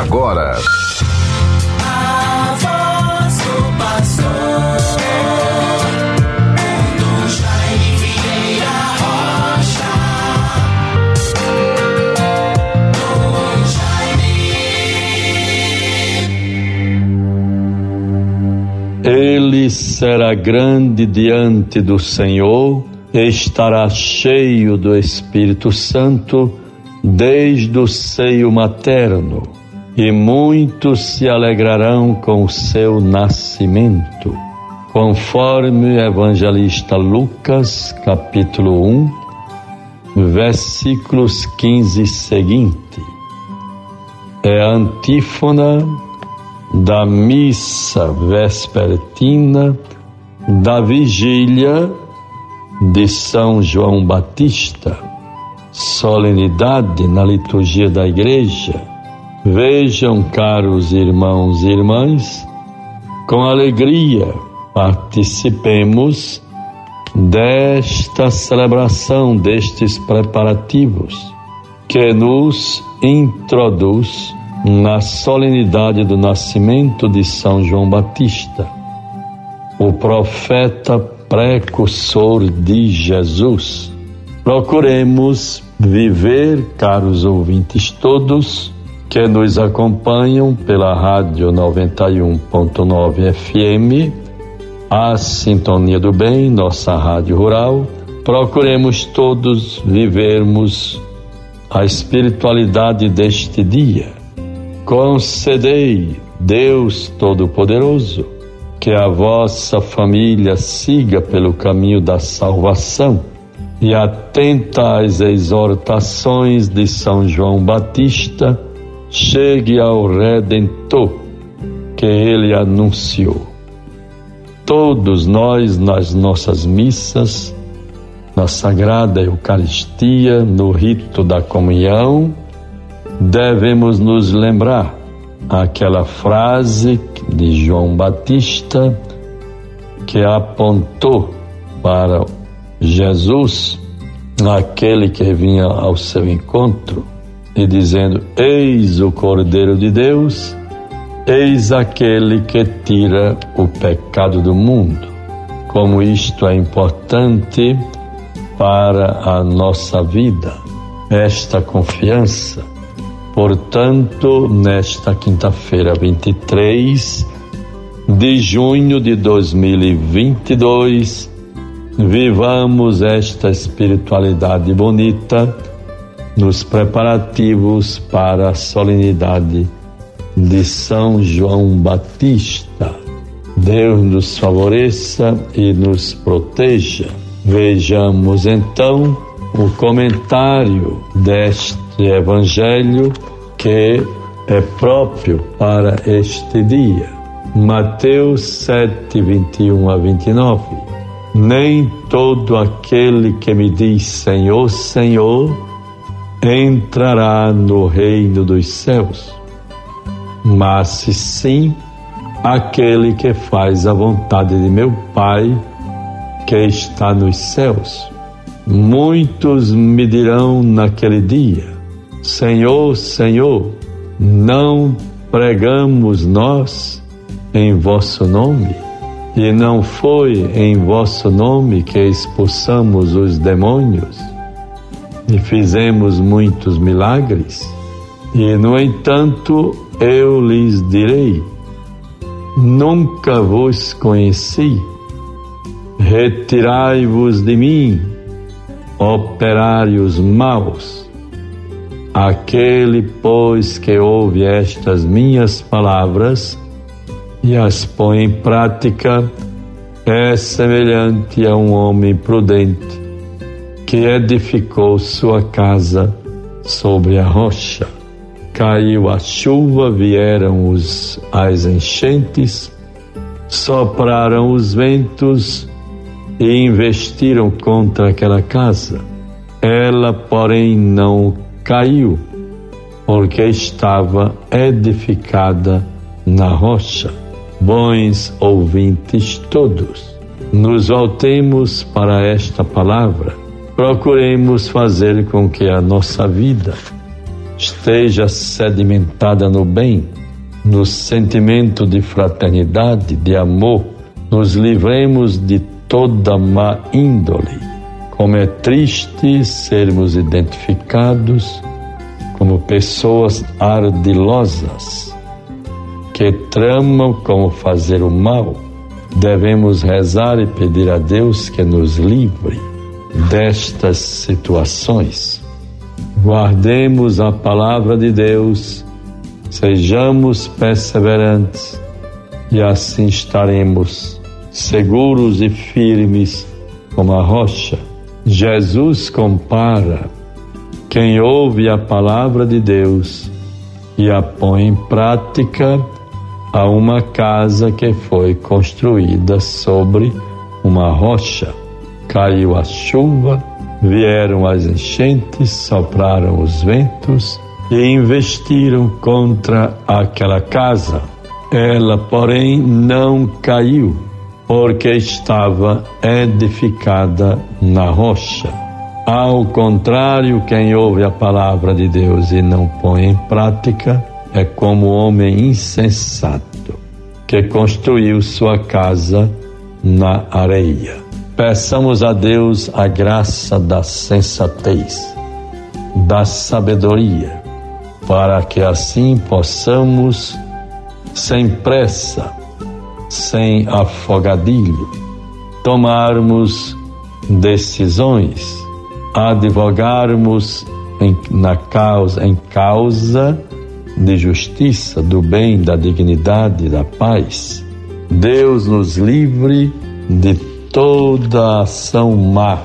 agora. Ele será grande diante do Senhor, estará cheio do Espírito Santo desde o seio materno, e muitos se alegrarão com o seu nascimento. Conforme o evangelista Lucas, capítulo 1, versículos 15 e seguinte. É a antífona da missa vespertina da vigília de São João Batista, solenidade na liturgia da igreja. Vejam, caros irmãos e irmãs, com alegria participemos desta celebração, destes preparativos que nos introduz na solenidade do nascimento de São João Batista, o profeta precursor de Jesus. Procuremos viver, caros ouvintes todos, que nos acompanham pela Rádio 91.9 FM, a Sintonia do Bem, nossa Rádio Rural. Procuremos todos vivermos a espiritualidade deste dia. Concedei, Deus Todo-Poderoso, que a vossa família siga pelo caminho da salvação e atenta às exortações de São João Batista, chegue ao Redentor que ele anunciou. Todos nós, nas nossas missas, na Sagrada Eucaristia, no rito da comunhão, devemos nos lembrar aquela frase de João Batista que apontou para Jesus, aquele que vinha ao seu encontro, e dizendo: Eis o Cordeiro de Deus, eis aquele que tira o pecado do mundo. Como isto é importante para a nossa vida, esta confiança Portanto, nesta quinta-feira, 23 de junho de 2022, vivamos esta espiritualidade bonita nos preparativos para a solenidade de São João Batista. Deus nos favoreça e nos proteja. Vejamos então o comentário deste Evangelho que é próprio para este dia. Mateus 7, 21 a 29. Nem todo aquele que me diz Senhor, Senhor, entrará no reino dos céus, mas sim aquele que faz a vontade de meu Pai que está nos céus. Muitos me dirão naquele dia: Senhor, Senhor, não pregamos nós em vosso nome? E não foi em vosso nome que expulsamos os demônios e fizemos muitos milagres? E, no entanto, eu lhes direi: Nunca vos conheci. Retirai-vos de mim, operários maus. Aquele, pois, que ouve estas minhas palavras e as põe em prática, é semelhante a um homem prudente que edificou sua casa sobre a rocha. Caiu a chuva, vieram os, as enchentes, sopraram os ventos e investiram contra aquela casa. Ela, porém, não caiu, porque estava edificada na rocha. Bons ouvintes todos, nos voltemos para esta palavra. Procuremos fazer com que a nossa vida esteja sedimentada no bem, no sentimento de fraternidade, de amor, nos livremos de toda má índole. Como é triste sermos identificados como pessoas ardilosas que tramam como fazer o mal. Devemos rezar e pedir a Deus que nos livre destas situações. Guardemos a palavra de Deus, sejamos perseverantes e assim estaremos seguros e firmes como a rocha. Jesus compara quem ouve a palavra de Deus e a põe em prática a uma casa que foi construída sobre uma rocha. Caiu a chuva, vieram as enchentes, sopraram os ventos e investiram contra aquela casa. Ela, porém, não caiu, porque estava edificada na rocha. Ao contrário, quem ouve a palavra de Deus e não põe em prática é como homem insensato que construiu sua casa na areia. Peçamos a Deus a graça da sensatez, da sabedoria, para que assim possamos, sem pressa, sem afogadilho, tomarmos decisões, advogarmos em, na causa, em causa de justiça, do bem, da dignidade, da paz. Deus nos livre de toda ação má.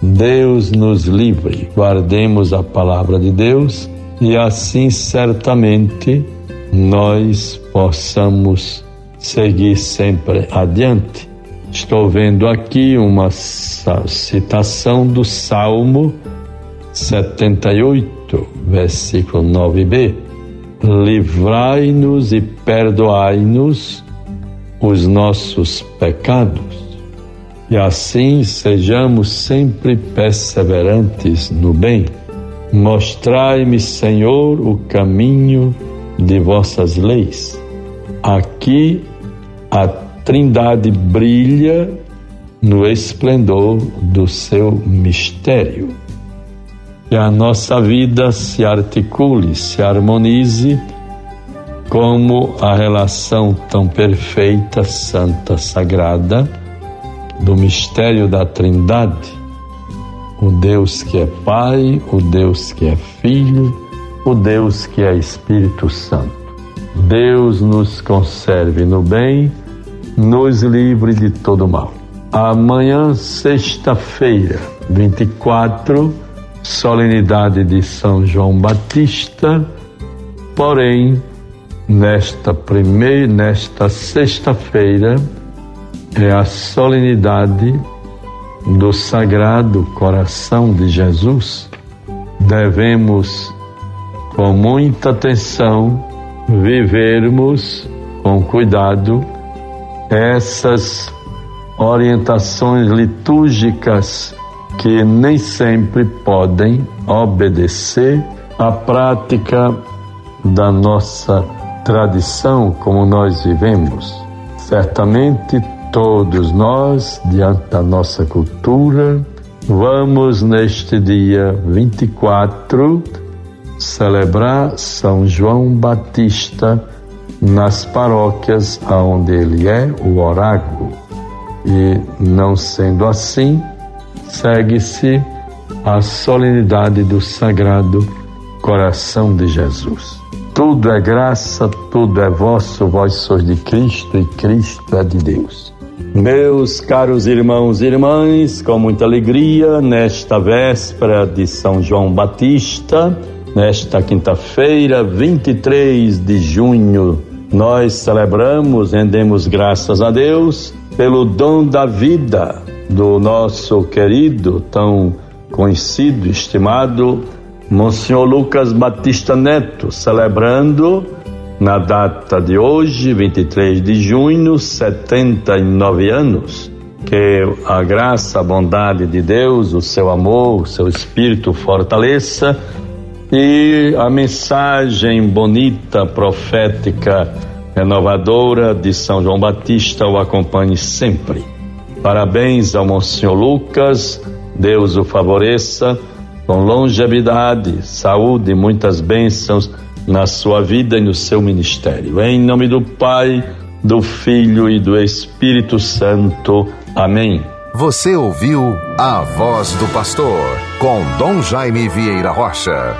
Deus nos livre. Guardemos a palavra de Deus e assim certamente nós possamos seguir sempre adiante. Estou vendo aqui uma citação do Salmo 78, versículo 9b livrai-nos e perdoai-nos os nossos pecados, e assim sejamos sempre perseverantes no bem. Mostrai-me, Senhor, o caminho de vossas leis. Aqui a Trindade brilha no esplendor do seu mistério que a nossa vida se articule, se harmonize como a relação tão perfeita, santa, sagrada do mistério da Trindade, o Deus que é Pai, o Deus que é Filho, o Deus que é Espírito Santo. Deus nos conserve no bem, nos livre de todo mal. Amanhã, sexta-feira, 24 solenidade de São João Batista, porém, nesta primeira, nesta sexta-feira, é a solenidade do Sagrado Coração de Jesus. Devemos, com muita atenção, vivermos com cuidado essas orientações litúrgicas que nem sempre podem obedecer à prática da nossa tradição como nós vivemos. Certamente todos nós, diante da nossa cultura, vamos neste dia 24 celebrar São João Batista nas paróquias onde ele é o oráculo. E não sendo assim, segue-se a solenidade do Sagrado Coração de Jesus. Tudo é graça, tudo é vosso, vós sois de Cristo e Cristo é de Deus. Meus caros irmãos e irmãs, com muita alegria, nesta véspera de São João Batista, nesta quinta-feira, 23 de junho, nós celebramos, rendemos graças a Deus pelo dom da vida, do nosso querido, tão conhecido, estimado Monsenhor Lucas Batista Neto, celebrando na data de hoje, 23 de junho, 79 anos. Que a graça, a bondade de Deus, o seu amor, o seu espírito fortaleça E a mensagem bonita, profética, renovadora de São João Batista o acompanhe sempre. Parabéns ao Monsenhor Lucas, Deus o favoreça com longevidade, saúde e muitas bênçãos na sua vida e no seu ministério. Em nome do Pai, do Filho e do Espírito Santo. Amém. Você ouviu a voz do pastor com Dom Jaime Vieira Rocha.